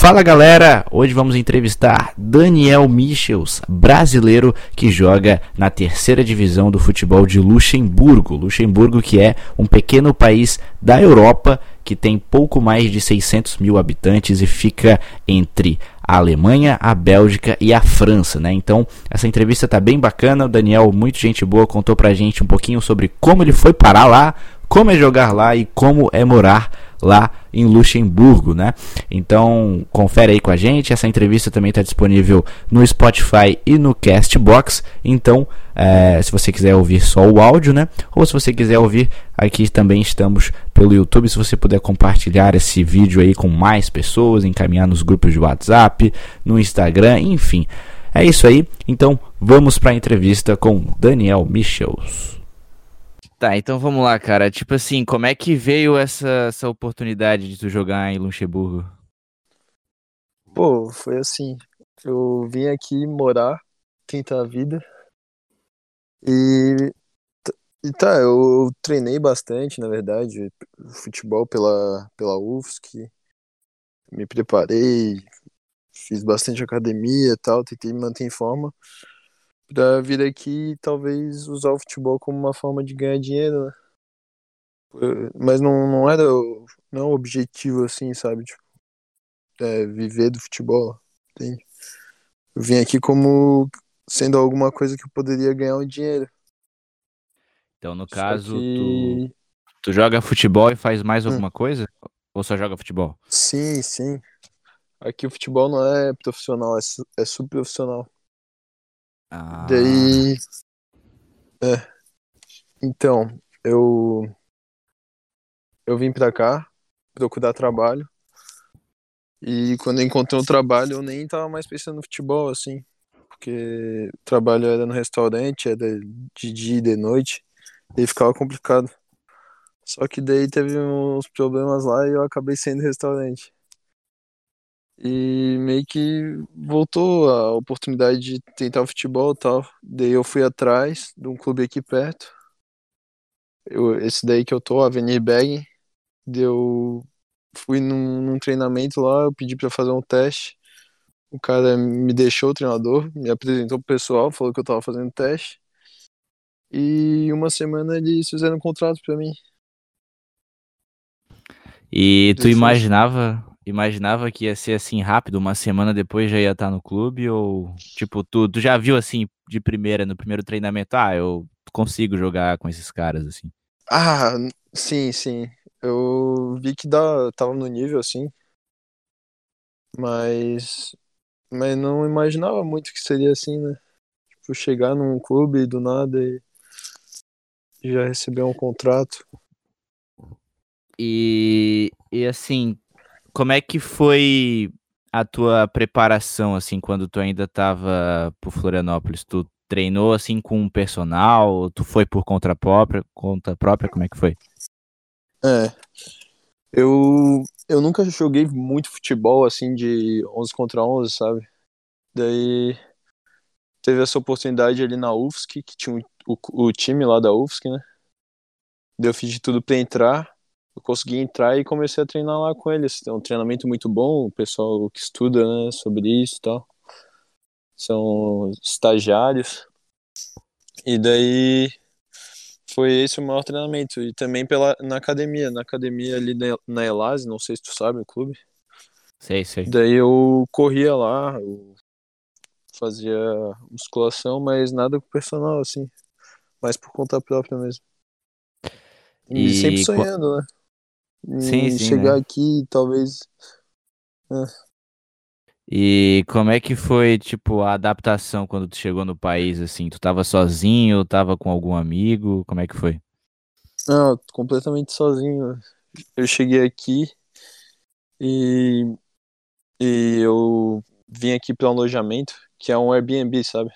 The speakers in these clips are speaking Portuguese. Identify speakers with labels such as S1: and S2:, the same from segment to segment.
S1: Fala galera, hoje vamos entrevistar Daniel Michels, brasileiro que joga na terceira divisão do futebol de Luxemburgo. Luxemburgo que é um pequeno país da Europa que tem pouco mais de 600 mil habitantes e fica entre a Alemanha, a Bélgica e a França, né? Então, essa entrevista tá bem bacana. O Daniel, muito gente boa, contou pra gente um pouquinho sobre como ele foi parar lá, como é jogar lá e como é morar lá em Luxemburgo, né? Então, confere aí com a gente. Essa entrevista também está disponível no Spotify e no Castbox. Então, é, se você quiser ouvir só o áudio, né? Ou se você quiser ouvir, aqui também estamos pelo YouTube. Se você puder compartilhar esse vídeo aí com mais pessoas, encaminhar nos grupos de WhatsApp, no Instagram, enfim. É isso aí. Então, vamos para a entrevista com Daniel Michels. Tá, então vamos lá, cara. Tipo assim, como é que veio essa, essa oportunidade de tu jogar em Luxemburgo?
S2: Pô, foi assim. Eu vim aqui morar, tentar a vida. E, e tá, eu, eu treinei bastante, na verdade, futebol pela, pela UFSC. Me preparei, fiz bastante academia e tal, tentei me manter em forma pra vir aqui e talvez usar o futebol como uma forma de ganhar dinheiro, né? Mas não, não era não é objetivo assim, sabe? Tipo, é, viver do futebol, entende? Eu vim aqui como sendo alguma coisa que eu poderia ganhar um dinheiro.
S1: Então, no caso, que... tu, tu joga futebol e faz mais hum. alguma coisa? Ou só joga futebol?
S2: Sim, sim. Aqui o futebol não é profissional, é, é subprofissional.
S1: Ah.
S2: Daí. É. Então, eu. Eu vim pra cá procurar trabalho. E quando eu encontrei um trabalho, eu nem tava mais pensando no futebol, assim. Porque o trabalho era no restaurante, era de dia e de noite. E ficava complicado. Só que daí teve uns problemas lá e eu acabei saindo do restaurante. E meio que voltou a oportunidade de tentar o futebol e tal. Daí eu fui atrás de um clube aqui perto. Eu, esse daí que eu tô, Avenir Bag. Deu. Fui num, num, treinamento lá, eu pedi para fazer um teste. O cara me deixou, o treinador, me apresentou pro pessoal, falou que eu tava fazendo teste. E uma semana eles fizeram um contrato para mim.
S1: E tu imaginava imaginava que ia ser assim rápido, uma semana depois já ia estar no clube? Ou, tipo, tu, tu já viu assim de primeira, no primeiro treinamento, ah, eu consigo jogar com esses caras assim?
S2: Ah, sim, sim. Eu vi que dá, tava no nível assim. Mas. Mas não imaginava muito que seria assim, né? Tipo, chegar num clube do nada e já receber um contrato.
S1: E, e assim, como é que foi a tua preparação, assim, quando tu ainda tava por Florianópolis? Tu treinou, assim, com um personal? Tu foi por conta própria? Conta própria? Como é que foi?
S2: É, eu, eu nunca joguei muito futebol, assim, de 11 contra 11, sabe? Daí teve essa oportunidade ali na UFSC, que tinha o, o, time lá da UFSC, né? Daí eu fiz de tudo pra entrar eu consegui entrar e comecei a treinar lá com eles. É um treinamento muito bom, o pessoal que estuda né, sobre isso e tal. São estagiários. E daí foi esse o maior treinamento. E também pela, na academia. Na academia ali na, na Elase, não sei se tu sabe o clube.
S1: Sei, sei.
S2: Daí eu corria lá, eu fazia musculação, mas nada com personal, assim. Mais por conta própria mesmo. E, e sempre sonhando, né?
S1: Sim, sim,
S2: chegar né? aqui, talvez. É.
S1: E como é que foi, tipo, a adaptação quando tu chegou no país, assim? Tu tava sozinho, tava com algum amigo? Como é que foi?
S2: Não, completamente sozinho. Eu cheguei aqui e, e eu vim aqui para um alojamento, que é um Airbnb, sabe?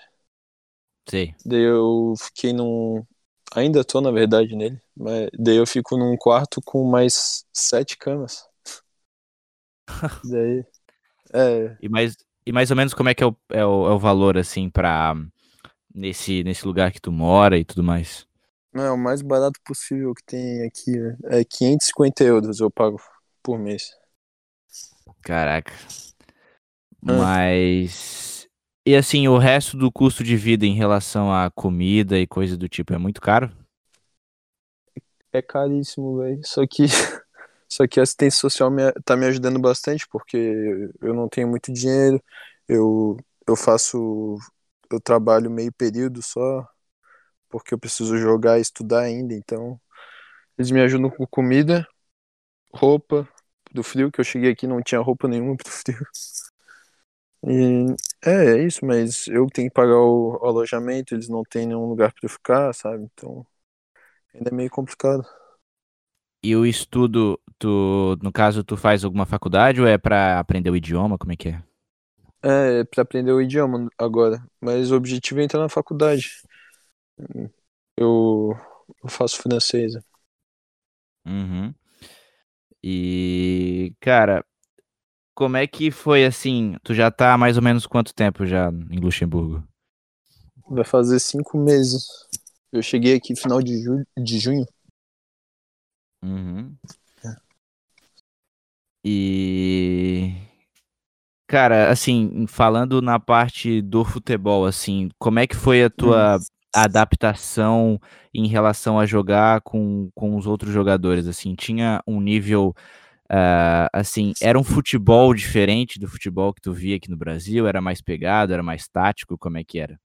S1: Sim.
S2: Daí eu fiquei num, Ainda tô, na verdade, nele. Mas daí eu fico num quarto com mais sete camas. daí. É.
S1: E mais, e mais ou menos como é que é o, é o, é o valor, assim, pra. Nesse, nesse lugar que tu mora e tudo mais?
S2: Não, é o mais barato possível que tem aqui. Né? É 550 euros eu pago por mês.
S1: Caraca. Mas. E assim, o resto do custo de vida em relação à comida e coisa do tipo é muito caro?
S2: É caríssimo, velho. Só que. Só que a assistência social me, tá me ajudando bastante, porque eu não tenho muito dinheiro, eu, eu faço. Eu trabalho meio período só, porque eu preciso jogar e estudar ainda, então. Eles me ajudam com comida, roupa, do frio, que eu cheguei aqui não tinha roupa nenhuma pro frio. E é, é isso, mas eu tenho que pagar o, o alojamento, eles não têm nenhum lugar para ficar, sabe? Então ainda é meio complicado.
S1: E o estudo, tu, no caso, tu faz alguma faculdade ou é para aprender o idioma? Como é que é?
S2: É, é para aprender o idioma agora, mas o objetivo é entrar na faculdade. Eu, eu faço francês.
S1: Uhum. E, cara, como é que foi assim? Tu já tá há mais ou menos quanto tempo já em Luxemburgo?
S2: Vai fazer cinco meses. Eu cheguei aqui final de, ju de junho.
S1: Uhum. É. E. Cara, assim, falando na parte do futebol, assim, como é que foi a tua hum. adaptação em relação a jogar com, com os outros jogadores? Assim, tinha um nível Uh, assim, era um futebol diferente do futebol que tu via aqui no Brasil? Era mais pegado, era mais tático? Como é que era?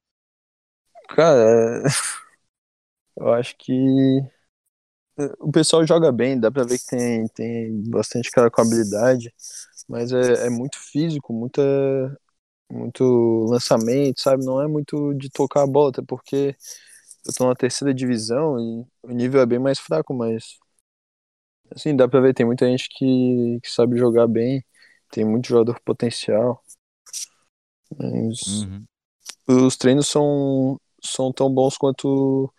S2: Cara, eu acho que eh, o pessoal joga bem, dá pra ver que tem, tem bastante cara com habilidade, mas é, é muito físico, muita, muito lançamento, sabe? Não é muito de tocar a bola, até porque eu tô na terceira divisão e o nível é bem mais fraco, mas Assim, dá pra ver, tem muita gente que, que sabe jogar bem, tem muito jogador potencial. Mas uhum. os treinos são, são tão bons quanto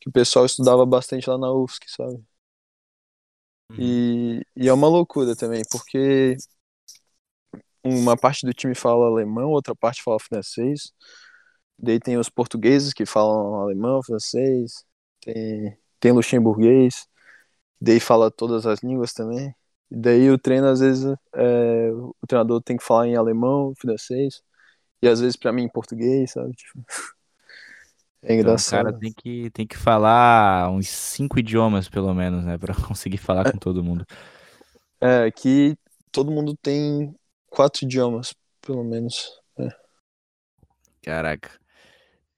S2: que o pessoal estudava bastante lá na UFSC, sabe? Uhum. E, e é uma loucura também, porque uma parte do time fala alemão, outra parte fala francês. Daí tem os portugueses que falam alemão, francês, tem, tem luxemburguês daí fala todas as línguas também. E daí o treino, às vezes, é, o treinador tem que falar em alemão, francês, e às vezes para mim em português, sabe? Tipo, é engraçado.
S1: Então, o cara tem que, tem que falar uns cinco idiomas, pelo menos, né? Pra conseguir falar é, com todo mundo.
S2: É, aqui todo mundo tem quatro idiomas, pelo menos. É.
S1: Caraca.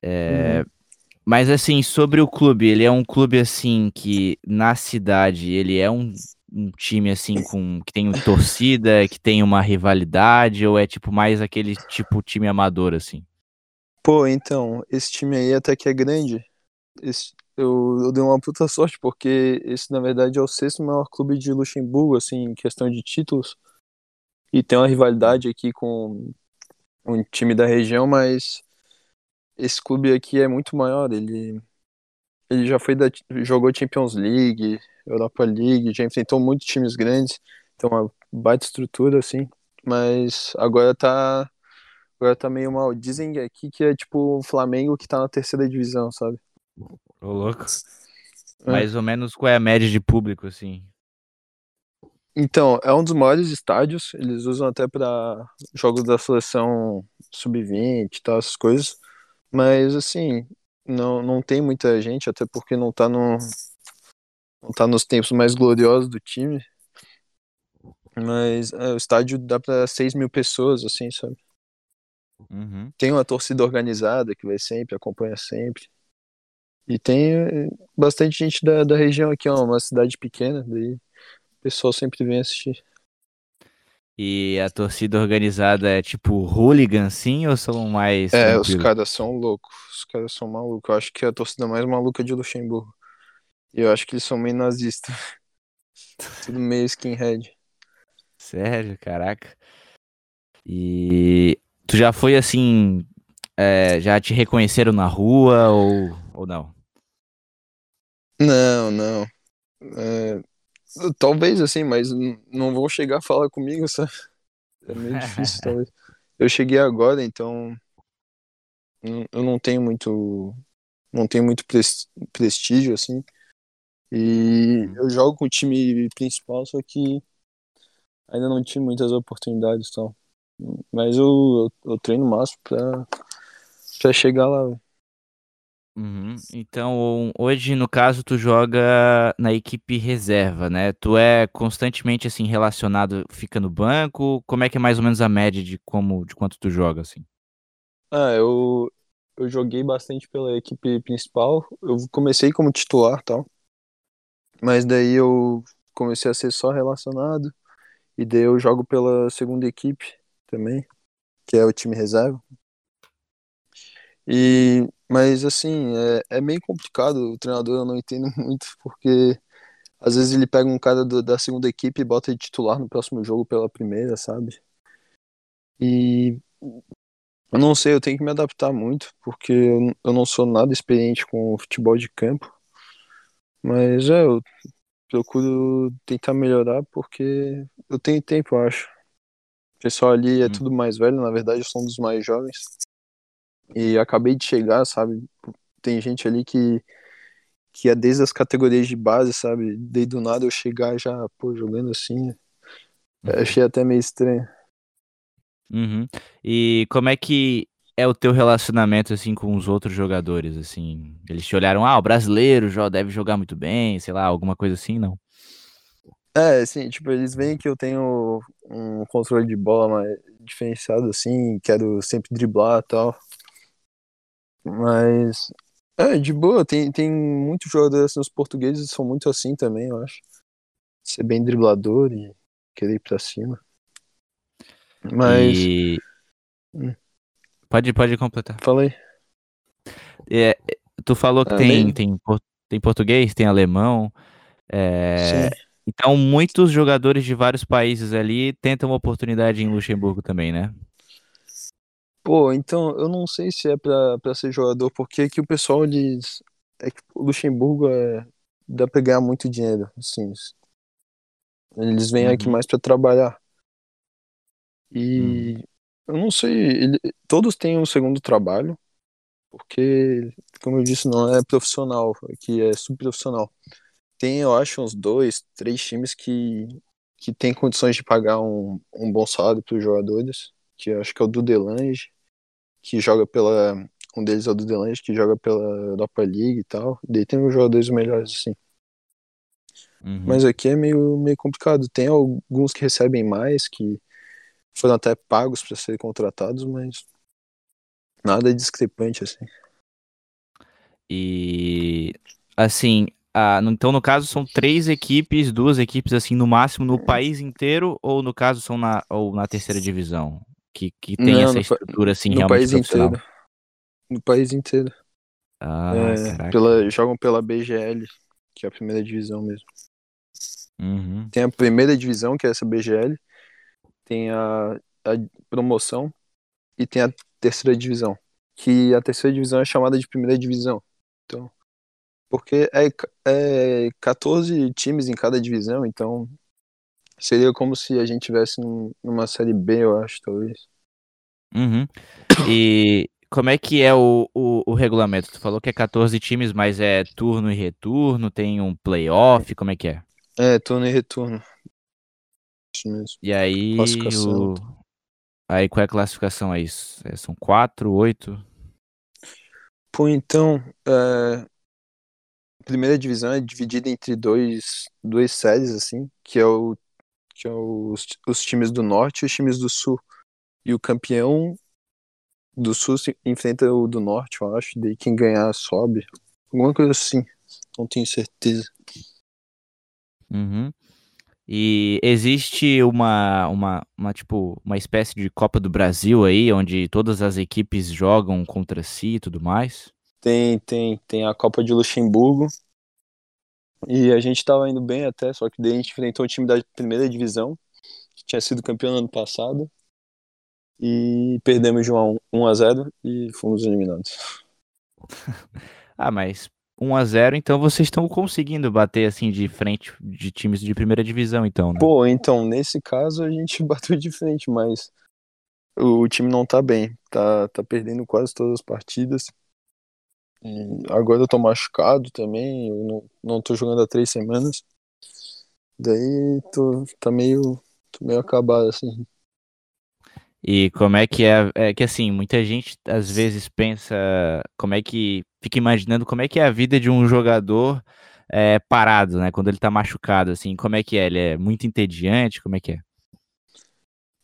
S1: É, uhum. Mas assim, sobre o clube, ele é um clube assim que na cidade ele é um, um time assim com que tem torcida, que tem uma rivalidade ou é tipo mais aquele tipo time amador assim?
S2: Pô, então, esse time aí até que é grande. Esse, eu, eu dei uma puta sorte porque esse na verdade é o sexto maior clube de Luxemburgo assim, em questão de títulos. E tem uma rivalidade aqui com um time da região, mas esse clube aqui é muito maior. Ele, ele já foi da, jogou Champions League, Europa League, já enfrentou muitos times grandes, tem uma baita estrutura assim. Mas agora tá agora tá meio mal. Dizem aqui que é tipo o Flamengo que tá na terceira divisão, sabe?
S1: Ô, louco. É. Mais ou menos qual é a média de público, assim?
S2: Então, é um dos maiores estádios. Eles usam até para jogos da seleção sub-20 e tal, essas coisas. Mas assim, não, não tem muita gente, até porque não tá no. Não tá nos tempos mais gloriosos do time. Mas é, o estádio dá para 6 mil pessoas, assim, sabe?
S1: Uhum.
S2: Tem uma torcida organizada que vai sempre, acompanha sempre. E tem é, bastante gente da, da região aqui, é uma cidade pequena, daí o pessoal sempre vem assistir.
S1: E a torcida organizada é tipo hooligan, sim, ou são mais.
S2: É, tranquilos? os caras são loucos. Os caras são malucos. Eu acho que é a torcida mais maluca de Luxemburgo. E eu acho que eles são meio nazistas. Tudo meio skinhead.
S1: Sério, caraca. E tu já foi assim. É, já te reconheceram na rua ou, ou não?
S2: Não, não. É, Talvez assim, mas não vão chegar a falar comigo, sabe? É meio difícil, talvez. Eu cheguei agora, então eu não tenho muito não tenho muito prestígio assim. E eu jogo com o time principal, só que ainda não tive muitas oportunidades, então. Mas eu, eu, eu treino o máximo pra, pra chegar lá.
S1: Uhum. Então, hoje, no caso, tu joga na equipe reserva, né? Tu é constantemente, assim, relacionado, fica no banco? Como é que é mais ou menos a média de como, de quanto tu joga, assim?
S2: Ah, eu, eu joguei bastante pela equipe principal. Eu comecei como titular tal. Mas daí eu comecei a ser só relacionado. E daí eu jogo pela segunda equipe também, que é o time reserva. E, mas assim, é, é meio complicado. O treinador eu não entendo muito, porque às vezes ele pega um cara do, da segunda equipe e bota ele titular no próximo jogo pela primeira, sabe? E eu não sei, eu tenho que me adaptar muito, porque eu, eu não sou nada experiente com futebol de campo. Mas é, eu procuro tentar melhorar porque eu tenho tempo, eu acho. O pessoal ali é
S1: Hum.
S2: tudo mais velho, na verdade eu sou um dos mais jovens. E acabei de chegar, sabe? Tem gente ali que, que é desde as categorias de base, sabe? Desde do nada eu chegar já, pô, jogando assim. Eu achei até meio estranho.
S1: Uhum. E como é que é o teu relacionamento, assim, com os outros jogadores, assim? Eles te olharam, ah, o brasileiro já deve jogar muito bem, sei lá, alguma coisa assim, não?
S2: É, assim, tipo, eles veem que eu tenho um controle de bola mais diferenciado, assim, quero sempre driblar e tal. Mas, é, de boa, tem, tem muitos jogadores assim, os portugueses são muito assim também, eu acho. Ser bem driblador e querer ir pra cima. Mas,
S1: E...
S2: Hum.
S1: Pode, pode completar.
S2: falei.
S1: É, tu falou que
S2: Ah,
S1: tem, tem, tem português, tem alemão, é, então muitos jogadores de vários países ali tentam uma oportunidade em Luxemburgo também, né?
S2: Pô, então, eu não sei se é pra, pra ser jogador, porque aqui o pessoal diz. É que o Luxemburgo é, dá pra ganhar muito dinheiro, assim. Eles vêm aqui
S1: Uhum.
S2: mais pra trabalhar. E eu não sei, ele- todos têm um segundo trabalho, porque, como eu disse, não é profissional, aqui é subprofissional. Tem, eu acho, uns dois, três times que, que têm condições de pagar um, um bom salário para os jogadores, que acho que é o Dudelange, que joga pela. Um deles é o Dudelange, que joga pela Europa League e tal. Daí tem os jogadores melhores, assim.
S1: Uhum.
S2: Mas aqui é meio, meio complicado. Tem alguns que recebem mais, que foram até pagos para serem contratados, mas nada discrepante assim.
S1: E assim, ah, então no caso são três equipes, duas equipes assim no máximo no país inteiro ou no caso são na ou na terceira divisão que, que tem
S2: Não,
S1: essa
S2: no
S1: estrutura assim
S2: no
S1: realmente
S2: país inteiro. No país inteiro.
S1: Ah,
S2: É, pela, jogam pela BGL, que é a primeira divisão mesmo.
S1: Uhum.
S2: Tem a primeira divisão, que é essa BGL, tem a, a promoção e tem a terceira divisão. Que a terceira divisão é chamada de primeira divisão. Então, porque é, é 14 times em cada divisão, então seria como se a gente tivesse num- numa série B, eu acho, talvez.
S1: Uhum. E como é que é o, o, o regulamento? Tu falou que é 14 times, mas é turno e retorno, tem um playoff, como é que é?
S2: É, turno e retorno. Isso mesmo.
S1: E aí, o... aí qual é a classificação aí? É, São quatro, oito?
S2: Pô, então, é, a primeira divisão é dividida entre dois, duas séries, assim, que é, o, é os, os times do norte e os times do sul. E o campeão do sul se enfrenta o do norte, eu acho, daí quem ganhar sobe. Alguma coisa assim, não tenho certeza.
S1: Uhum. E existe uma, uma, uma, tipo, uma espécie de Copa do Brasil aí, onde todas as equipes jogam contra si e tudo mais?
S2: Tem, tem, tem a Copa de Luxemburgo. E a gente tava indo bem até, só que daí a gente enfrentou o time da primeira divisão, que tinha sido campeão no ano passado. E perdemos de 1 a 1 a 0 e fomos eliminados.
S1: Ah, mas 1 a 0 então vocês estão conseguindo bater assim de frente de times de primeira divisão, então, né?
S2: Pô, então, nesse caso a gente bateu de frente, mas o time não tá bem. Tá, tá perdendo quase todas as partidas. E agora eu tô machucado também, eu não, não tô jogando há três semanas. Daí tô, tá meio, tô meio acabado, assim.
S1: E como é que é, é que assim, muita gente às vezes pensa, como é que fica imaginando como é que é a vida de um jogador é, parado, né, quando ele tá machucado assim, como é que é? Ele é muito entediante, como é que é?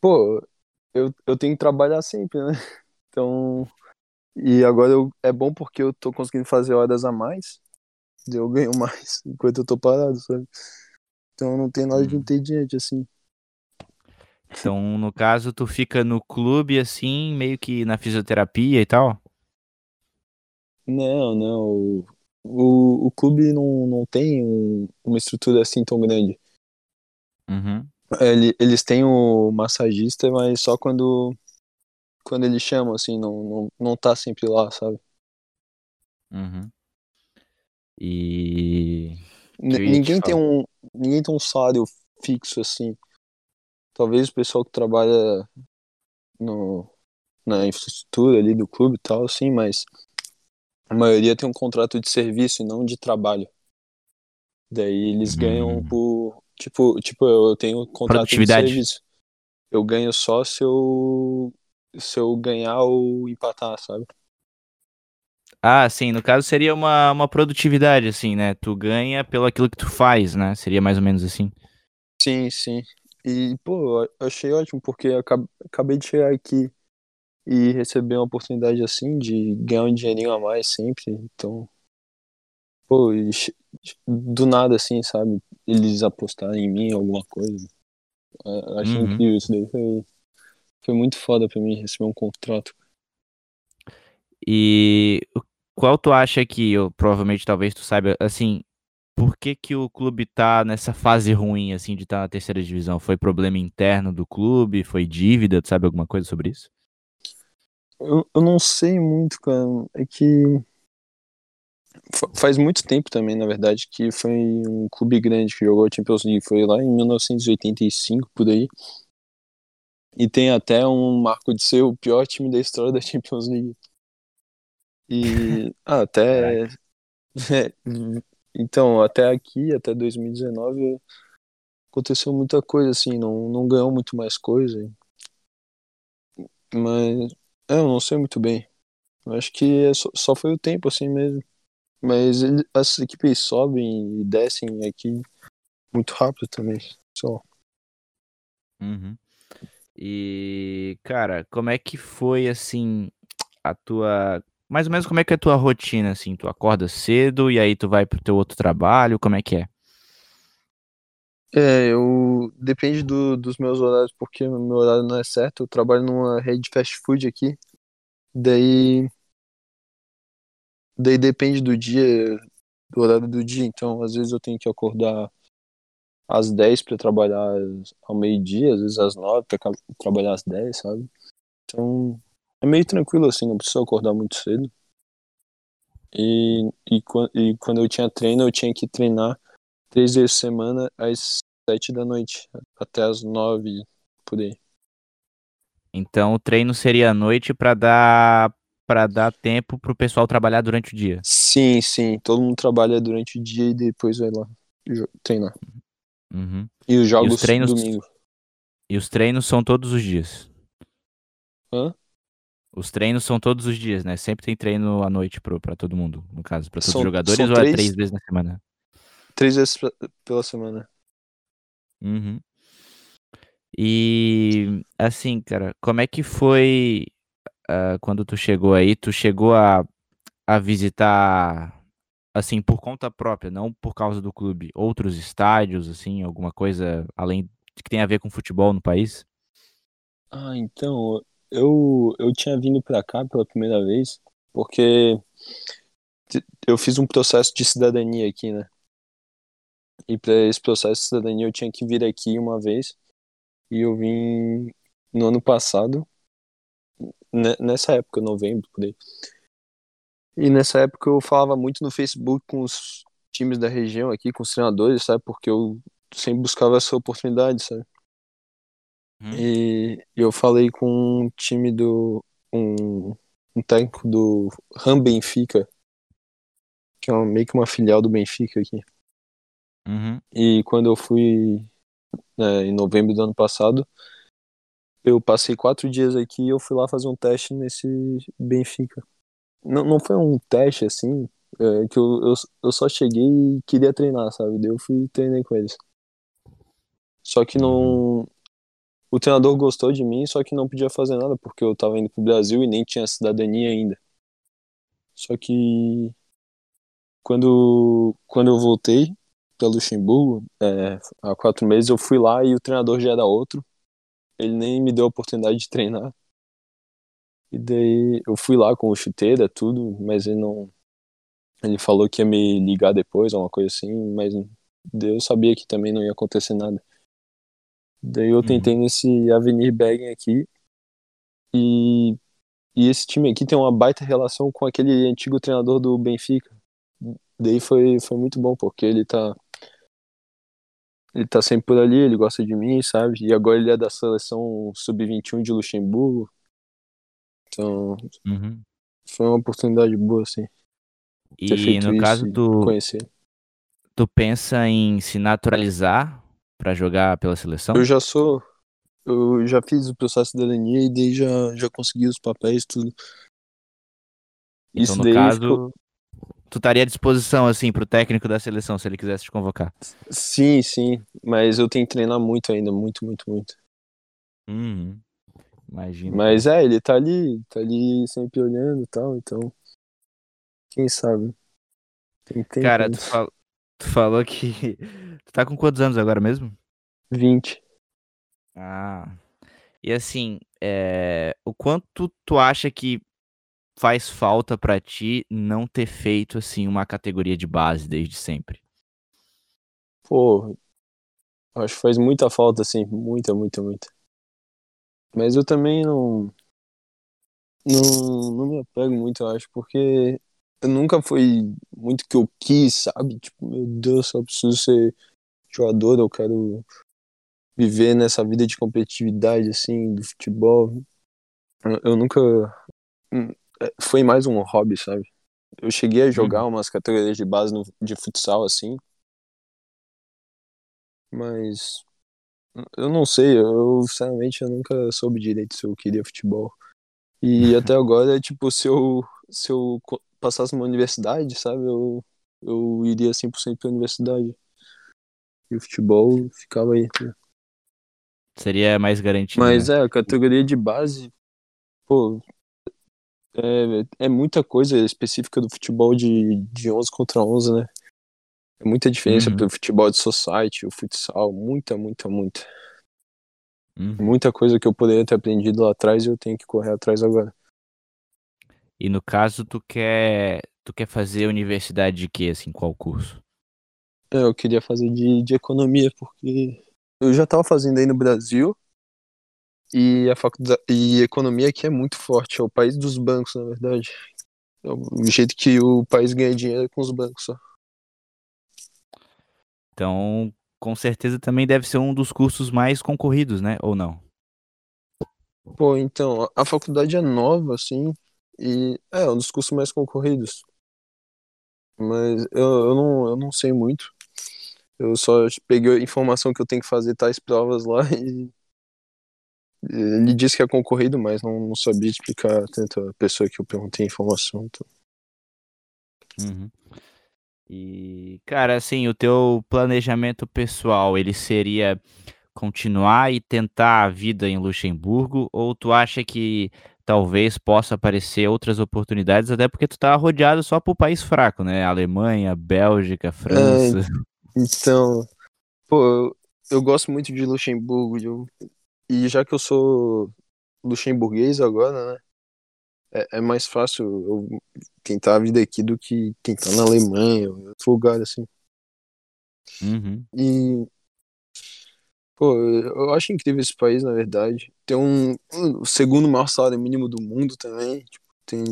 S2: Pô, eu, eu tenho que trabalhar sempre, né? Então, e agora eu, é bom porque eu tô conseguindo fazer horas a mais, eu ganho mais enquanto eu tô parado, sabe? Então não tem nada de
S1: Hum.
S2: entediante, assim.
S1: Então, no caso, tu fica no clube assim, meio que na fisioterapia e tal?
S2: Não, não. O, o, o clube não, não tem um- uma estrutura assim tão grande.
S1: Uhum.
S2: Ele- eles têm o massagista, mas só quando, quando eles chamam, assim, não, não, não tá sempre lá, sabe?
S1: Uhum. E
S2: N- ninguém tem um, ninguém tem um salário fixo, assim. Talvez o pessoal que trabalha no, na infraestrutura ali do clube e tal, assim, mas a maioria tem um contrato de serviço e não de trabalho. Daí eles ganham
S1: Hum.
S2: por. Tipo, tipo, eu tenho um contrato de serviço. Eu ganho só se eu. Se eu ganhar ou empatar, sabe?
S1: Ah, sim, no caso seria uma, uma produtividade, assim, né? Tu ganha pelo aquilo que tu faz, né? Seria mais ou menos assim.
S2: Sim, sim. E, pô, achei ótimo, porque acabei de chegar aqui e receber uma oportunidade assim de ganhar um dinheirinho a mais sempre. Então, pô, do nada assim, sabe? Eles apostarem em mim, alguma coisa. Eu achei
S1: Uhum.
S2: incrível isso daí. Foi, foi muito foda pra mim receber um contrato.
S1: E qual tu acha que, ou provavelmente talvez tu saiba, assim, por que que o clube tá nessa fase ruim, assim, de estar na terceira divisão? Foi problema interno do clube? Foi dívida? Tu sabe alguma coisa sobre isso?
S2: Eu, eu não sei muito, cara. É que fa- faz muito tempo também, na verdade, que foi um clube grande que jogou a Champions League. Foi lá em 1985, por aí. E tem até um marco de ser o pior time da história da Champions League. E ah, até é, então, até aqui, até 2019, aconteceu muita coisa assim, não, não ganhou muito mais coisa. Mas é, eu não sei muito bem. Eu acho que é só, só foi o tempo assim mesmo. Mas ele, as equipes sobem e descem aqui muito rápido também. Só.
S1: Uhum. E, cara, como é que foi, assim, a tua... Mais ou menos como é que é a tua rotina, assim? Tu acorda cedo e aí tu vai pro teu outro trabalho? Como é que é?
S2: É, eu depende do, dos meus horários, porque meu horário não é certo. Eu trabalho numa rede de fast food aqui. Daí, daí depende do dia, do horário do dia. Então, às vezes eu tenho que acordar às 10 para trabalhar ao meio-dia, às vezes às 9 para trabalhar às 10, sabe? Então, é meio tranquilo assim, não preciso acordar muito cedo. E, e, e quando eu tinha treino, eu tinha que treinar três vezes por semana às 7 da noite, até às 9 por aí.
S1: Então, o treino seria à noite pra dar para dar tempo pro pessoal trabalhar durante o dia.
S2: Sim, sim, todo mundo trabalha durante o dia e depois vai lá treinar.
S1: Uhum.
S2: E os jogos
S1: treinos-
S2: domingo.
S1: E os treinos são todos os dias.
S2: Hã?
S1: Os treinos são todos os dias, né? Sempre tem treino à noite pro, pra todo mundo, no caso, pra todos
S2: São-
S1: os jogadores ou é
S2: três-
S1: três vezes na semana?
S2: Três vezes pra- pela semana.
S1: Uhum. E assim, cara, como é que foi ah, quando tu chegou aí? Tu chegou a, a visitar assim por conta própria, não por causa do clube, outros estádios, assim, alguma coisa além que tem a ver com futebol no país?
S2: Ah, então, eu, eu tinha vindo pra cá pela primeira vez porque eu fiz um processo de cidadania aqui, né? E para esse processo de cidadania eu tinha que vir aqui uma vez e eu vim no ano passado, ne- nessa época, novembro, por aí. E nessa época eu falava muito no Facebook com os times da região aqui, com os treinadores, sabe? Porque eu sempre buscava essa oportunidade, sabe?
S1: Hum.
S2: E eu falei com um time do. um, um técnico do Ram Benfica, que é uma- meio que uma filial do Benfica aqui.
S1: Uhum.
S2: E quando eu fui né, em novembro do ano passado, eu passei quatro dias aqui e eu fui lá fazer um teste nesse Benfica. Não, não foi um teste assim, é, que eu, eu, eu só cheguei e queria treinar, sabe? Daí eu fui e treinei com eles. Só que não. O treinador gostou de mim, só que não podia fazer nada, porque eu tava indo pro Brasil e nem tinha cidadania ainda. Só que. Quando, quando eu voltei pra Luxemburgo, é, há quatro meses, eu fui lá e o treinador já era outro. Ele nem me deu a oportunidade de treinar. E daí eu fui lá com o chuteira, tudo, mas ele não. Ele falou que ia me ligar depois, uma coisa assim, mas eu sabia que também não ia acontecer nada. Daí eu tentei uhum. nesse Avenir Bergen aqui. E, e esse time aqui tem uma baita relação com aquele antigo treinador do Benfica. Daí foi, foi muito bom, porque ele tá. Ele tá sempre por ali, ele gosta de mim, sabe? E agora ele é da seleção sub-21 de Luxemburgo. Então, uhum. foi uma oportunidade boa, assim.
S1: E no caso, tu, conhecer. tu pensa em se naturalizar para jogar pela seleção?
S2: Eu já sou. Eu já fiz o processo de cidadania e daí já, já consegui os papéis tudo.
S1: Então, Isso no caso, ficou... tu estaria à disposição, assim, pro técnico da seleção, se ele quisesse te convocar?
S2: Sim, sim. Mas eu tenho que treinar muito ainda, muito, muito, muito.
S1: Uhum.
S2: Mas é, ele tá ali, tá ali sempre olhando e tal, então. Quem sabe?
S1: Tem Cara, tu, fal... tu falou que. Tu tá com quantos anos agora mesmo?
S2: 20.
S1: Ah. E assim, é... o quanto tu acha que faz falta para ti não ter feito assim uma categoria de base desde sempre?
S2: Pô, acho que faz muita falta, assim, muita, muita, muita. Mas eu também não, não, não me apego muito, eu acho, porque eu nunca foi muito que eu quis, sabe? Tipo, meu Deus, eu preciso ser jogador, eu quero viver nessa vida de competitividade, assim, do futebol. Eu, eu nunca. Hum, é, foi mais um hobby, sabe? Eu cheguei a jogar uhum. umas categorias de base no, de futsal, assim. Mas eu não sei, eu sinceramente eu nunca soube direito se eu queria futebol. E até agora, tipo, se eu, se eu passasse numa universidade, sabe, eu, eu iria 100% pra universidade. E o futebol ficava aí. Né?
S1: Seria mais garantido.
S2: Mas
S1: né?
S2: é, a categoria de base, pô, é, é muita coisa específica do futebol de, de 11 contra 11, né? É muita diferença uhum. pro futebol de society, o futsal, muita, muita, muita. Uhum. Muita coisa que eu poderia ter aprendido lá atrás e eu tenho que correr atrás agora.
S1: E no caso, tu quer, tu quer fazer universidade de quê, assim, qual curso?
S2: É, eu queria fazer de, de economia, porque eu já estava fazendo aí no Brasil e a faculdade e economia aqui é muito forte, é o país dos bancos, na verdade. É o jeito que o país ganha dinheiro é com os bancos só.
S1: Então, com certeza também deve ser um dos cursos mais concorridos, né? Ou não?
S2: Pô, então, a faculdade é nova, assim, e é um dos cursos mais concorridos. Mas eu, eu, não, eu não sei muito. Eu só peguei a informação que eu tenho que fazer tais provas lá e ele disse que é concorrido, mas não, não sabia explicar tanto a pessoa que eu perguntei a informação. Então.
S1: Uhum. E, cara, assim, o teu planejamento pessoal, ele seria continuar e tentar a vida em Luxemburgo, ou tu acha que talvez possa aparecer outras oportunidades, até porque tu tá rodeado só por país fraco, né? Alemanha, Bélgica, França.
S2: É, então, pô, eu, eu, gosto muito de Luxemburgo, eu, e já que eu sou luxemburguês agora, né? É, é mais fácil eu tentar a vida aqui do que tentar na Alemanha ou em outro lugar, assim.
S1: Uhum.
S2: E. Pô, eu acho incrível esse país, na verdade. Tem um. O segundo maior salário mínimo do mundo também. Tipo, tem.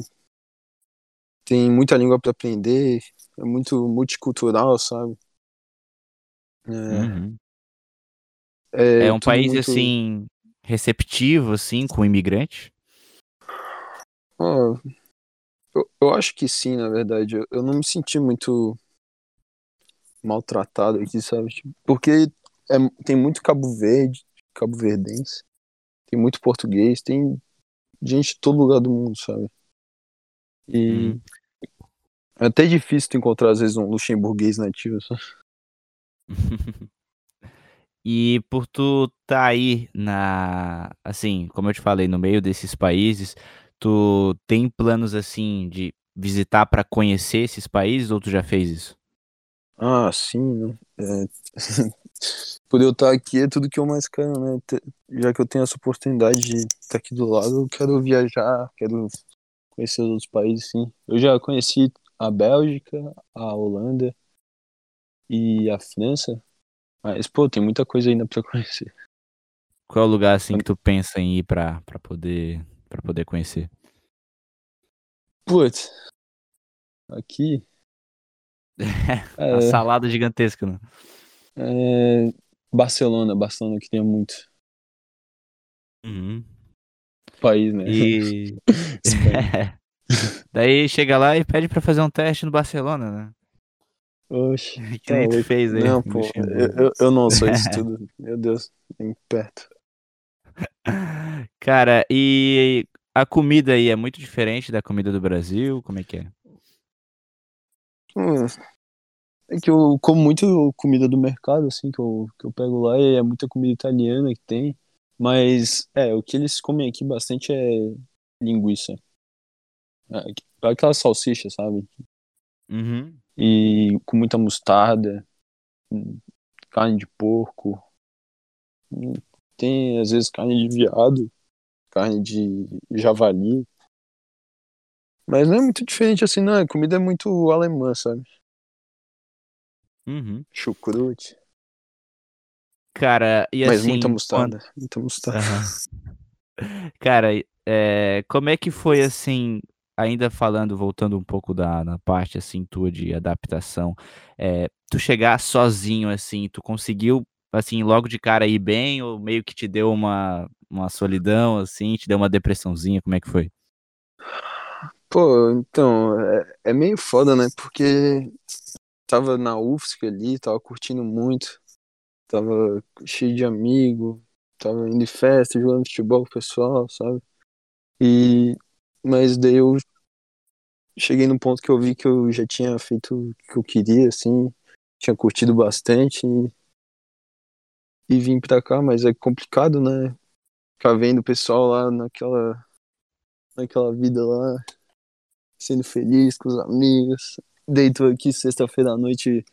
S2: Tem muita língua para aprender. É muito multicultural, sabe?
S1: É, uhum. é, é um país, muito... assim, receptivo, assim, com imigrante?
S2: Oh, eu, eu acho que sim, na verdade. Eu, eu não me senti muito maltratado aqui, sabe? Tipo, porque é, tem muito Cabo Verde, Cabo Verdense. tem muito português, tem gente de todo lugar do mundo, sabe? E
S1: Uhum.
S2: é até difícil encontrar, às vezes, um luxemburguês nativo, sabe?
S1: E por tu tá aí na, assim, como eu te falei, no meio desses países, tu tem planos assim de visitar para conhecer esses países ou tu já fez isso?
S2: Ah, sim, né? É... Por eu estar aqui é tudo que eu mais quero, né? Já que eu tenho essa oportunidade de estar aqui do lado, eu quero viajar, quero conhecer os outros países, sim. Eu já conheci a Bélgica, a Holanda e a França, mas, pô, tem muita coisa ainda pra conhecer.
S1: Qual é o lugar assim que tu pensa em ir pra para poder para poder conhecer?
S2: Putz, aqui.
S1: A
S2: É,
S1: salada gigantesca, né?
S2: é, Barcelona, Barcelona que tem muito
S1: Uhum.
S2: país, né?
S1: E daí chega lá e pede pra fazer um teste no Barcelona, né?
S2: Oxe,
S1: Que
S2: tá
S1: nem tu fez aí.
S2: Não, pô, eu, eu, eu não sou isso tudo. Meu Deus, nem perto.
S1: Cara, e a comida aí é muito diferente da comida do Brasil? Como é que é?
S2: Hum, é que eu como muito comida do mercado, assim, que eu, que eu pego lá, e é muita comida italiana que tem. Mas, é, o que eles comem aqui bastante é linguiça. É, aquela salsicha, sabe?
S1: Uhum.
S2: E com muita mostarda, hum, carne de porco. Tem, às vezes, carne de viado, carne de javali. Mas não é muito diferente assim, não. A comida é muito alemã, sabe?
S1: Uhum.
S2: Chucrute.
S1: Cara, e
S2: Mas
S1: assim,
S2: muita
S1: quando-
S2: mostarda. Muita mostarda.
S1: Aham. Cara, é, como é que foi assim, ainda falando, voltando um pouco da na parte assim tua de adaptação, é, tu chegar sozinho assim, tu conseguiu assim logo de cara ir bem ou meio que te deu uma uma solidão assim, te deu uma depressãozinha, como é que foi?
S2: Pô, então, é, é meio foda, né? Porque tava na UFSC ali, tava curtindo muito, tava cheio de amigo, tava indo em festa, jogando futebol com o pessoal, sabe? E, mas daí eu cheguei num ponto que eu vi que eu já tinha feito o que eu queria, assim, tinha curtido bastante e, e vim pra cá, mas é complicado, né? Ficar vendo o pessoal lá naquela, naquela vida lá, sendo feliz com os amigos. Deito aqui sexta-feira à noite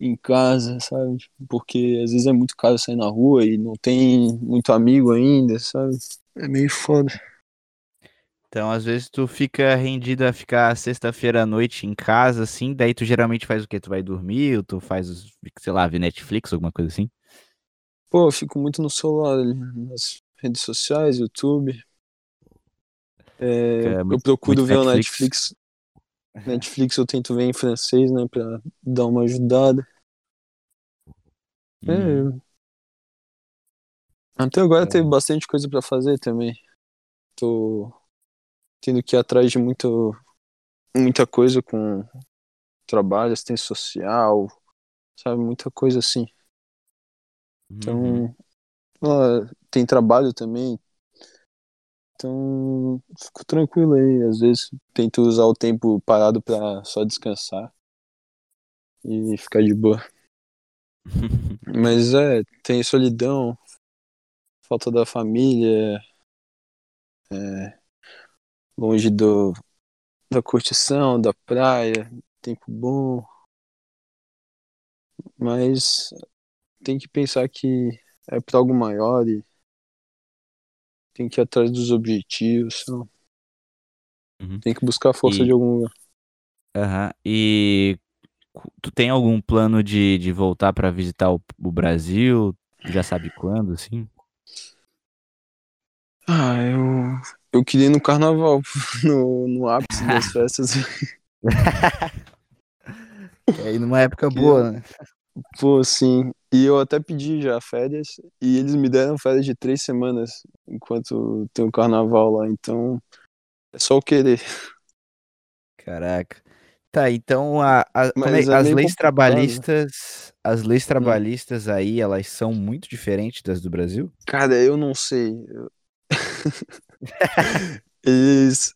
S2: em casa, sabe? Porque às vezes é muito caro sair na rua e não tem muito amigo ainda, sabe? É meio foda.
S1: Então, às vezes tu fica rendido a ficar sexta-feira à noite em casa assim, daí tu geralmente faz o quê? Tu vai dormir ou tu faz, sei lá, ver Netflix, alguma coisa assim?
S2: Pô, eu fico muito no celular ali, nas redes sociais, YouTube. É,
S1: é
S2: eu
S1: muito-
S2: procuro
S1: muito
S2: ver o
S1: Netflix.
S2: Netflix. Netflix eu tento ver em francês, né, pra dar uma ajudada.
S1: Uhum.
S2: É. Até agora
S1: É.
S2: teve bastante coisa pra fazer também. Tô tendo que ir atrás de muito, muita coisa com trabalho, assistência social, sabe? Muita coisa assim. Então,
S1: Uhum.
S2: ah, tem trabalho também. Então, fico tranquilo aí. Às vezes tento usar o tempo parado pra só descansar e ficar de boa. Mas é, tem solidão, falta da família, é, longe do, da curtição, da praia, tempo bom. Mas tem que pensar que é para algo maior e tem que ir atrás dos objetivos. Então,
S1: Uhum.
S2: tem que buscar força
S1: E-
S2: de algum lugar.
S1: Aham. E tu tem algum plano de, de voltar pra visitar o, o Brasil? Já sabe quando, assim?
S2: Ah, eu, eu queria ir no carnaval, no, no ápice das festas.
S1: É, e numa época boa, né?
S2: Pô, sim. E eu até pedi já férias e eles me deram férias de três semanas enquanto tem o carnaval lá. Então é só eu querer.
S1: Caraca. Tá, então a, a, é,
S2: é
S1: as leis
S2: complicado.
S1: trabalhistas, as leis
S2: Hum.
S1: trabalhistas aí, elas são muito diferentes das do Brasil?
S2: Cara, eu não sei. Eles.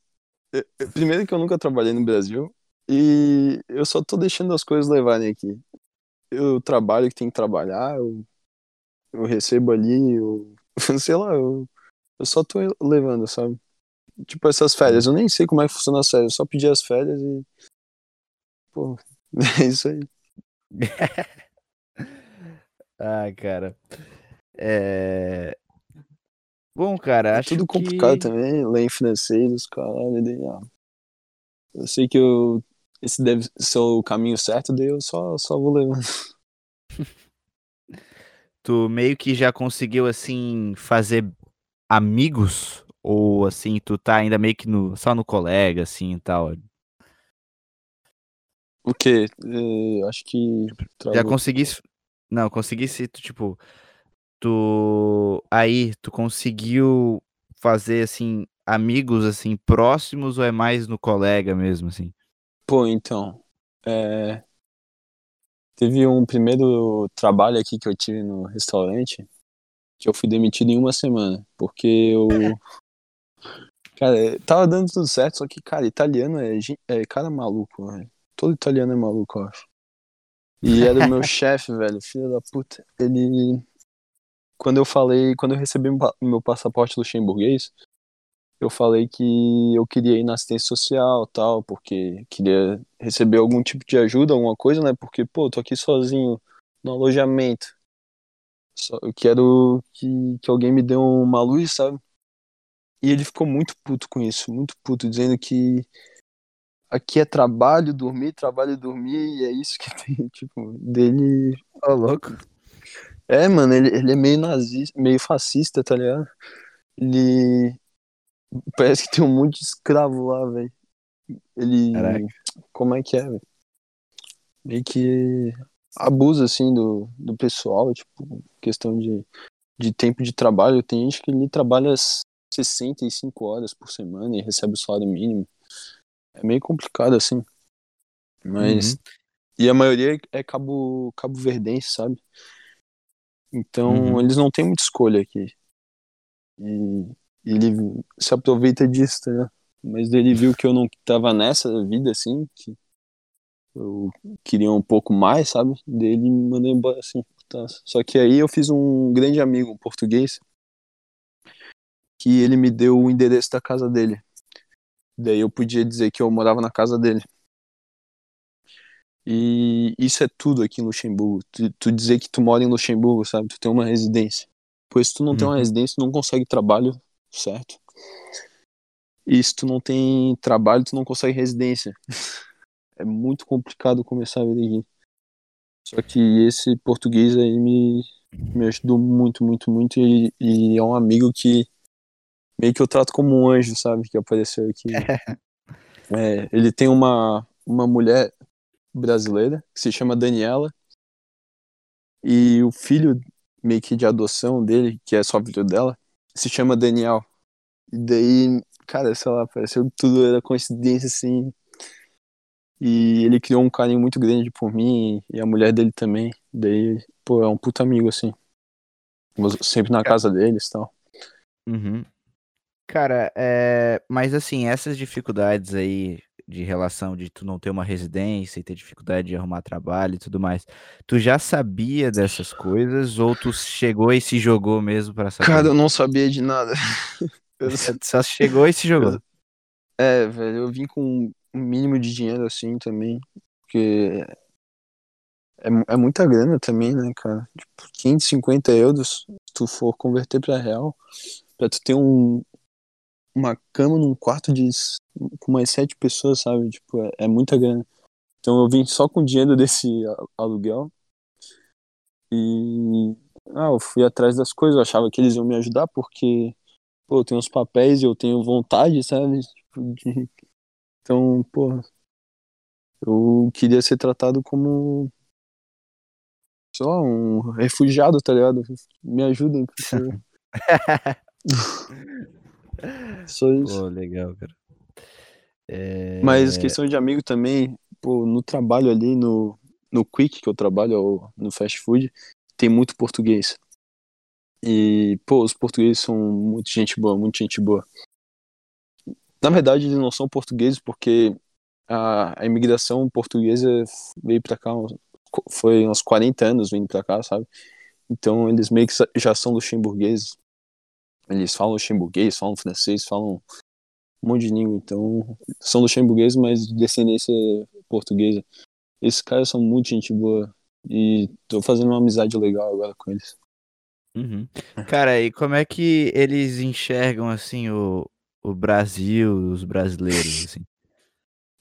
S2: Primeiro que eu nunca trabalhei no Brasil e eu só tô deixando as coisas levarem aqui. Eu trabalho que tem que trabalhar, eu, eu recebo ali, eu. Sei lá, eu, eu só tô levando, sabe? Tipo essas férias, eu nem sei como é que funciona as férias, eu só pedi as férias e. Pô, é isso aí.
S1: Ah, cara. É... Bom, cara,
S2: É
S1: acho
S2: tudo complicado
S1: que...
S2: também, lei financeiros, caralho, daí, ah, eu sei que eu, esse deve ser o caminho certo, daí eu só, só vou levando.
S1: Tu meio que já conseguiu, assim, fazer amigos? Ou, assim, tu tá ainda meio que no, só no colega, assim, e tal?
S2: O quê? Eh, acho que
S1: Já conseguisse... Não, conseguisse, tu, tipo... Tu... Aí, tu conseguiu fazer, assim, amigos, assim, próximos ou é mais no colega mesmo, assim?
S2: Pô, então, é, teve um primeiro trabalho aqui que eu tive no restaurante que eu fui demitido em uma semana, porque eu, cara, eh, tava dando tudo certo, só que, cara, italiano é, é cara maluco, velho. Todo italiano é maluco, eu acho. E era o meu chefe, velho, filho da puta. Ele, quando eu falei, quando eu recebi meu passaporte luxemburguês, eu falei que eu queria ir na assistência social, tal, porque queria receber algum tipo de ajuda, alguma coisa, né? Porque, pô, tô aqui sozinho no alojamento. Só, eu quero que, que alguém me dê uma luz, sabe? E ele ficou muito puto com isso, muito puto, dizendo que aqui é trabalho, dormir, trabalho, dormir, e é isso que tem, tipo, dele.
S1: Ô, louco.
S2: É, mano, ele, ele é meio nazista, meio fascista, tá ligado? Ele parece que tem um monte de escravo lá, velho. Ele.
S1: Caraca.
S2: Como é que é, velho? Meio que abusa, assim, do, do pessoal, tipo, questão de, de tempo de trabalho. Tem gente que ele trabalha 65 horas por semana e recebe o salário mínimo. É meio complicado, assim. Mas.
S1: Uhum.
S2: E a maioria é cabo, cabo verdense, sabe? Então,
S1: Uhum.
S2: eles não têm muita escolha aqui. E e ele se aproveita disso, tá ligado? Mas ele viu que eu não tava nessa vida, assim, que eu queria um pouco mais, sabe? Daí ele me mandou embora, assim. Tá. Só que aí eu fiz um grande amigo, um português, que ele me deu o endereço da casa dele. Daí eu podia dizer que eu morava na casa dele. E isso é tudo aqui em Luxemburgo. Tu, tu dizer que tu mora em Luxemburgo, sabe? Tu tem uma residência. Pois se tu não tem uma
S1: Uhum.
S2: residência, não consegue trabalho, certo? E se tu não tem trabalho, tu não consegue residência. É muito complicado começar a vida aqui. Só que esse português aí me, me ajudou muito, muito, muito. E, e é um amigo que meio que eu trato como um anjo, sabe? Que apareceu aqui. É, ele tem uma, uma mulher brasileira que se chama Daniela. E o filho, meio que de adoção dele, que é só filho dela, se chama Daniel. E daí, cara, sei lá, pareceu que tudo era coincidência assim. E ele criou um carinho muito grande por mim e a mulher dele também. Daí, pô, é um puta amigo assim. Vou sempre na casa deles e tal.
S1: Uhum. Cara, é... mas assim, essas dificuldades aí de relação de tu não ter uma residência e ter dificuldade de arrumar trabalho e tudo mais, tu já sabia dessas coisas ou tu chegou e se jogou mesmo pra saber?
S2: Cara, eu não sabia de nada. Eu-
S1: Só chegou e se jogou.
S2: É, velho, eu vim com um mínimo de dinheiro assim também, porque é, é muita grana também, né, cara? Tipo, 550 euros, se tu for converter pra real, pra tu ter um, uma cama num quarto de com mais sete pessoas, sabe? Tipo, é, é muita grana. Então eu vim só com o dinheiro desse aluguel e ah, eu fui atrás das coisas, eu achava que eles iam me ajudar porque pô, eu tenho os papéis e eu tenho vontade, sabe? Tipo, de- Então, pô, eu queria ser tratado como só um refugiado, tá ligado? Me ajudem, por favor. Só isso.
S1: Pô, legal, cara. É...
S2: Mas questão de amigo também, pô, no trabalho ali, no, no Quick, que eu trabalho, no fast food, tem muito português. E, pô, os portugueses são muito gente boa, muito gente boa. Na verdade, eles não são portugueses porque a, a imigração portuguesa veio pra cá, foi uns 40 anos vindo pra cá, sabe? Então eles meio que já são luxemburgueses. Eles falam luxemburguês, falam francês, falam um monte de língua. Então são luxemburgueses, mas de descendência portuguesa. Esses caras são muito gente boa. E tô fazendo uma amizade legal agora com eles.
S1: Uhum. Cara, e como é que eles enxergam assim o, o Brasil, os brasileiros, assim?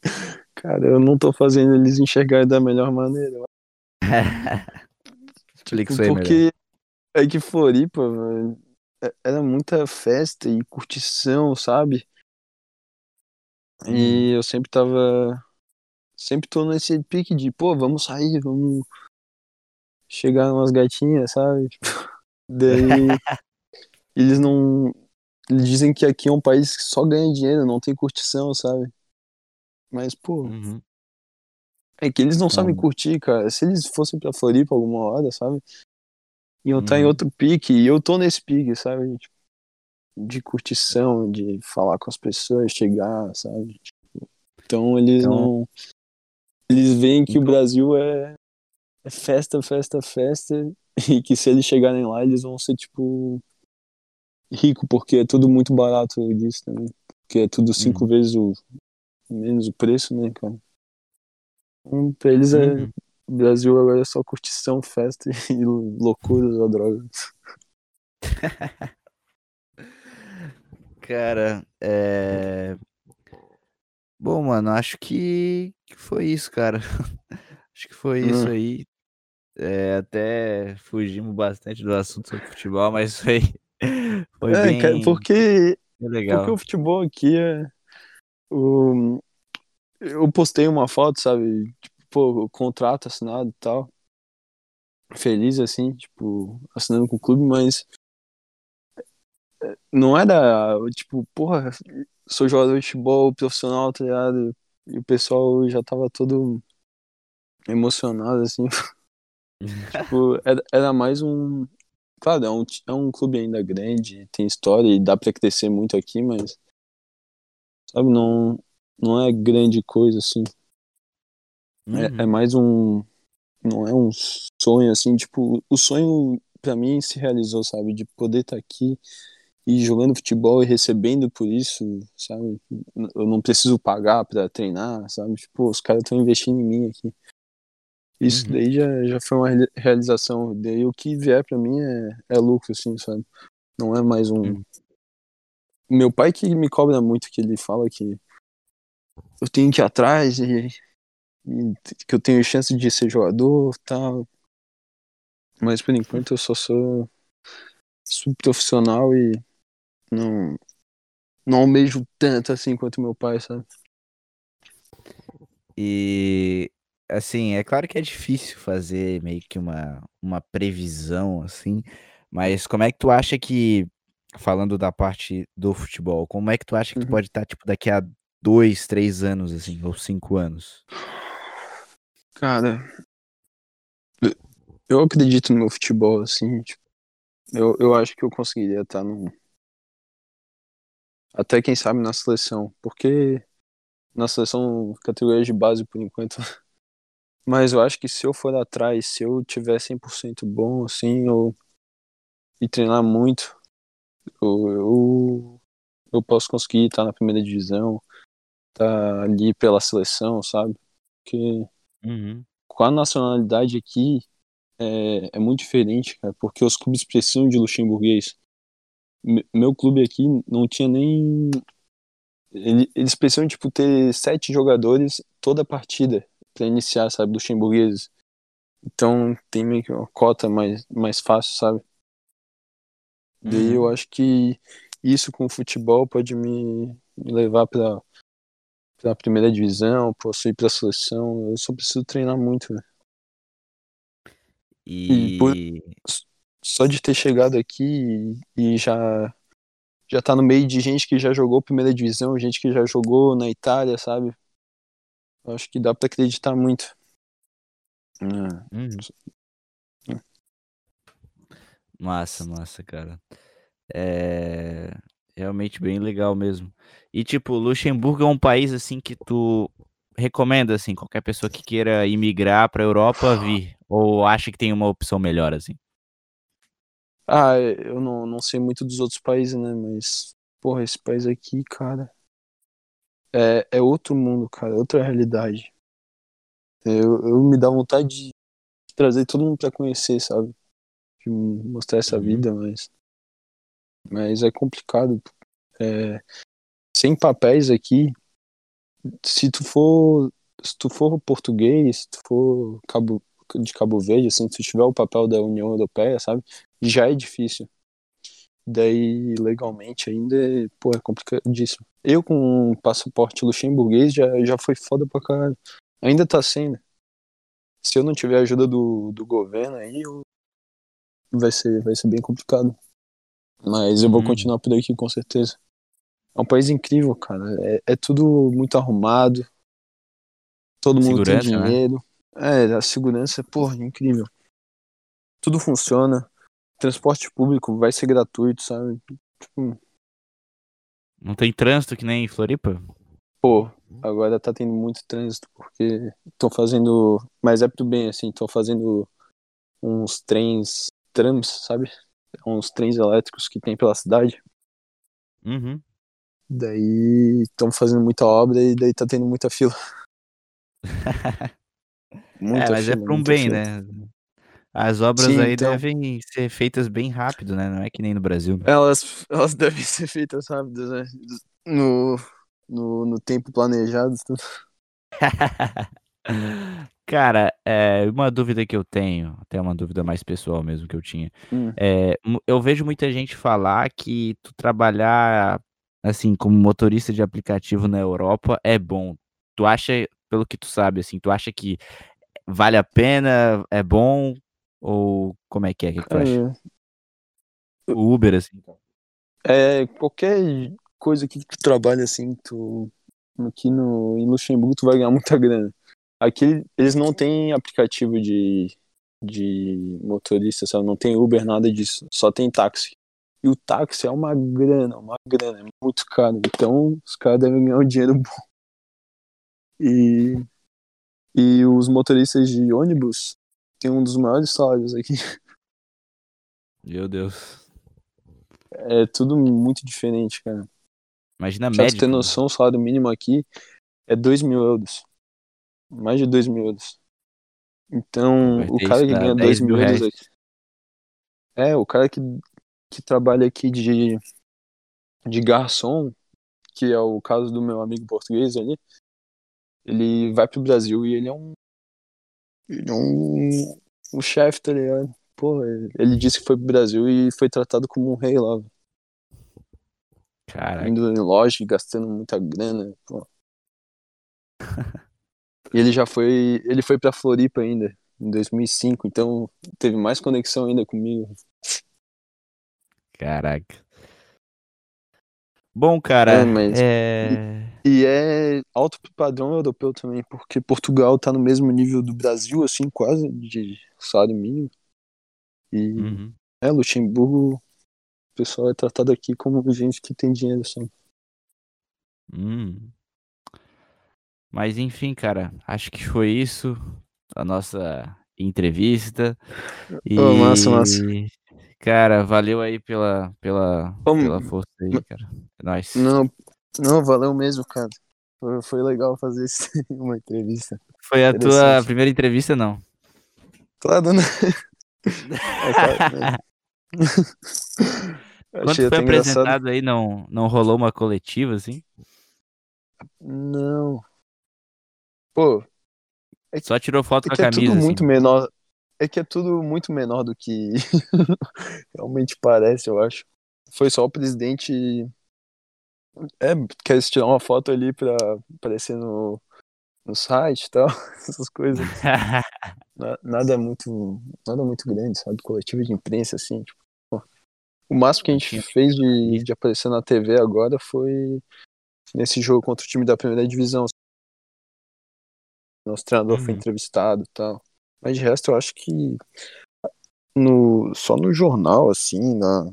S2: Cara, eu não tô fazendo eles enxergarem da melhor maneira.
S1: Explica tipo, isso aí
S2: porque
S1: melhor.
S2: é que Floripa, velho, era muita festa e curtição, sabe? E hum. eu sempre tava. Sempre tô nesse pique de, pô, vamos sair, vamos chegar umas gatinhas, sabe? Daí eles não. Eles dizem que aqui é um país que só ganha dinheiro, não tem curtição, sabe? Mas, pô. Uhum. É que eles não sabem curtir, cara. Se eles fossem pra Floripa alguma hora, sabe? Iam estar uhum. em outro pique, e eu tô nesse pique, sabe? Tipo, de curtição, de falar com as pessoas, chegar, sabe? Tipo, então eles então... não. Eles veem que então... o Brasil é, é festa, festa, festa, e que se eles chegarem lá, eles vão ser, tipo, rico, porque é tudo muito barato disso também. Porque é tudo cinco uhum. vezes o menos o preço, né, cara? Então, pra eles é. Uhum. Brasil agora é só curtição, festa e loucuras ou drogas.
S1: cara, é. Bom, mano, acho que foi isso, cara. acho que foi isso hum. aí. É, até fugimos bastante do assunto sobre futebol, mas foi, foi é, bem,
S2: cara, porque,
S1: legal.
S2: porque o futebol aqui é. O, eu postei uma foto, sabe? Pô, contrato assinado e tal. Feliz, assim, tipo, assinando com o clube, mas. É, não era, tipo, porra, sou jogador de futebol profissional, tá ligado? E o pessoal já tava todo emocionado, assim. tipo, era, era mais um. Claro, é um, é um clube ainda grande, tem história e dá pra crescer muito aqui, mas. Sabe, não, não é grande coisa, assim. Uhum. É, é uhum. mais um. Não é um sonho, assim, tipo, o sonho para mim se realizou, sabe? De poder estar tá aqui e jogando futebol e recebendo por isso, sabe? Eu não preciso pagar para treinar, sabe? Tipo, os caras estão investindo em mim aqui. Isso uhum. daí já, já foi uma realização. Daí o que vier para mim é, é lucro, assim, sabe? Não é mais um. Uhum. Meu pai que me cobra muito, que ele fala que eu tenho que ir atrás e, e que eu tenho chance de ser jogador tal. Mas por enquanto eu só sou subprofissional e não, não almejo tanto assim quanto meu pai, sabe?
S1: E assim, é claro que é difícil fazer meio que uma, uma previsão assim, mas como é que tu acha que, falando da parte do futebol, como é que tu acha que tu uhum. pode estar, tipo, daqui a dois, três anos, assim, ou cinco anos?
S2: Cara, eu acredito no meu futebol, assim, tipo, eu, eu acho que eu conseguiria estar no. Até quem sabe na seleção, porque na seleção categoria de base por enquanto. Mas eu acho que se eu for atrás, se eu tiver 100% bom, assim, ou, e treinar muito, eu, eu, eu posso conseguir estar na primeira divisão, tá ali pela seleção, sabe? Porque uhum. com a nacionalidade aqui é, é muito diferente, cara, porque os clubes precisam de luxemburguês. meu clube aqui não tinha nem. Eles precisam, tipo, ter sete jogadores toda a partida para iniciar, sabe, luxemburgueses. Então tem meio que uma cota mais, mais fácil, sabe? Uhum. Daí eu acho que isso com o futebol pode me, me levar para pra primeira divisão, posso ir pra seleção, eu só preciso treinar muito, né?
S1: E, e por,
S2: só de ter chegado aqui e, já já tá no meio de gente que já jogou primeira divisão, gente que já jogou na Itália, sabe? Acho que dá pra acreditar muito. É.
S1: Uhum. Massa, massa, cara. É realmente bem legal mesmo. E tipo, Luxemburgo é um país assim que tu recomenda assim, qualquer pessoa que queira imigrar para Europa vir ou acha que tem uma opção melhor assim?
S2: Ah, eu não, não sei muito dos outros países, né, mas porra, esse país aqui, cara, é, é outro mundo, cara, outra realidade. Eu, eu me dá vontade de trazer todo mundo para conhecer, sabe? De mostrar essa
S1: Uhum.
S2: vida, mas mas é complicado. É, sem papéis aqui, se tu for se tu for português, se tu for Cabo, de Cabo Verde, assim, se tu tiver o papel da União Europeia, sabe? Já é difícil. Daí, legalmente, ainda, é, pô, é complicadíssimo. Eu com passaporte luxemburguês já, já foi foda pra caralho. Ainda tá sendo. Se eu não tiver ajuda do, do governo aí, eu... vai, ser, vai ser bem complicado. Mas eu vou
S1: Hum.
S2: continuar por aqui com certeza. É um país incrível, cara. É, é tudo muito arrumado. Todo mundo tem
S1: né?
S2: dinheiro. É, a segurança, porra, incrível. Tudo funciona. Transporte público vai ser gratuito, sabe? Tipo,
S1: Não tem trânsito que nem em Floripa?
S2: pô, agora tá tendo muito trânsito porque estão fazendo. Mas é pro bem, assim, estão fazendo uns trens, trams, sabe? Uns trens elétricos que tem pela cidade.
S1: Uhum.
S2: Daí estão fazendo muita obra e daí tá tendo muita fila. Muita
S1: é, mas
S2: fila,
S1: é para um bem,
S2: fila.
S1: né? As obras
S2: Sim,
S1: aí
S2: então.
S1: devem ser feitas bem rápido, né? Não é que nem no Brasil. né?
S2: Elas, elas devem ser feitas rápidas, né? No, no, no tempo planejado. tudo.
S1: Cara, é, uma dúvida que eu tenho, até uma dúvida mais pessoal mesmo que eu tinha.
S2: Hum.
S1: É, eu vejo muita gente falar que tu trabalhar assim como motorista de aplicativo na Europa é bom. Tu acha, pelo que tu sabe, assim, tu acha que vale a pena, é bom ou como é que é? O que, que tu acha?
S2: Cara,
S1: O Uber, assim.
S2: é, qualquer coisa que tu trabalha assim, tu aqui no, em Luxemburgo tu vai ganhar muita grana. Aqui eles não têm aplicativo de, de motorista, sabe? Não tem Uber, nada disso. Só tem táxi. E o táxi é uma grana, uma grana, é muito caro. Então os caras devem ganhar um dinheiro bom. E, e os motoristas de ônibus têm um dos maiores salários aqui.
S1: Meu Deus.
S2: É tudo muito diferente, cara.
S1: Imagina
S2: Pra tu
S1: médico.
S2: ter
S1: né?
S2: noção, o salário mínimo aqui é 2 mil euros. Mais de 2 mil euros. Então, o cara que ganha
S1: 10
S2: 2
S1: mil
S2: mil euros
S1: reais.
S2: aqui. É, o cara que, que trabalha aqui de, de garçom, que é o caso do meu amigo português ali, ele vai pro Brasil e ele é um. Ele é um. Um chefe, tá ligado? Pô, ele disse que foi pro Brasil e foi tratado como um rei lá.
S1: Caraca.
S2: indo em loja e gastando muita grana. Pô. e ele já foi. Ele foi pra Floripa ainda, em 2005, então teve mais conexão ainda comigo.
S1: Caraca. Bom, cara,
S2: É, mas-
S1: é...
S2: E é alto padrão europeu também, porque Portugal tá no mesmo nível do Brasil, assim, quase, de salário mínimo. E
S1: Uhum.
S2: é, Luxemburgo, o pessoal é tratado aqui como gente que tem dinheiro, assim.
S1: Hum. Mas enfim, cara, acho que foi isso a nossa entrevista. E,
S2: Ô, massa, massa.
S1: cara, valeu aí pela, pela,
S2: Vamos-
S1: pela força aí, cara. É nóis.
S2: Não, não, valeu mesmo, cara. Foi, foi legal fazer esse- uma entrevista.
S1: Foi a tua primeira entrevista, não?
S2: Claro, né? É, claro, né?
S1: Quando foi
S2: até engraçado.
S1: apresentado aí, não, não rolou uma coletiva, assim?
S2: Não. Pô,
S1: Só tirou foto
S2: é
S1: com a
S2: que é
S1: camisa,
S2: tudo
S1: assim.
S2: muito menor. É que é tudo muito menor do que realmente parece, eu acho. Foi só o presidente. É, quer tirar uma foto ali pra aparecer no, no site e tal, essas coisas. Na- Nada muito, nada muito grande, sabe? Coletivo de imprensa, assim. Tipo, pô. o máximo que a gente fez de, de aparecer na TV agora foi nesse jogo contra o time da primeira divisão. Nosso treinador foi
S1: Uhum.
S2: entrevistado e tal. Mas de resto, eu acho que no, só no jornal, assim, na,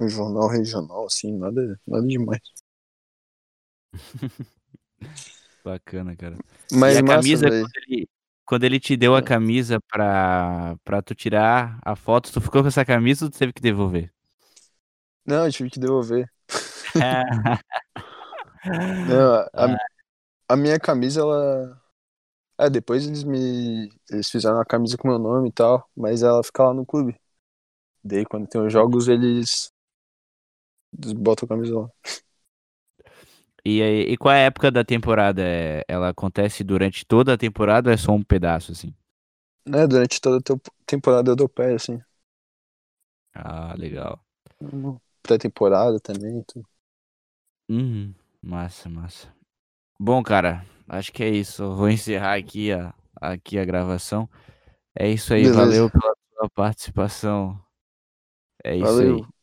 S2: no jornal regional, assim, nada, nada demais.
S1: Bacana, cara.
S2: Mas
S1: e a
S2: massa,
S1: camisa, quando ele, quando ele te deu a
S2: Ah.
S1: camisa pra, pra tu tirar a foto, tu ficou com essa camisa ou tu teve que devolver?
S2: Não, eu tive que devolver. Não, a, a- a minha camisa, ela. É, depois eles me. Eles fizeram a camisa com meu nome e tal, mas ela fica lá no clube. Daí quando tem os jogos, eles. Eles botam a camisa lá.
S1: E, aí- e qual é a época da temporada? É- Ela acontece durante toda a temporada ou é só um pedaço, assim?
S2: Né, durante toda a temp- temporada eu dou pé, assim.
S1: Ah, legal.
S2: Pré-temporada também. Tudo.
S1: Uhum, massa, massa. Bom, cara, acho que é isso. Vou encerrar aqui a, aqui a gravação. É isso aí,
S2: Beleza.
S1: valeu pela sua participação. É isso
S2: Valeu.
S1: aí.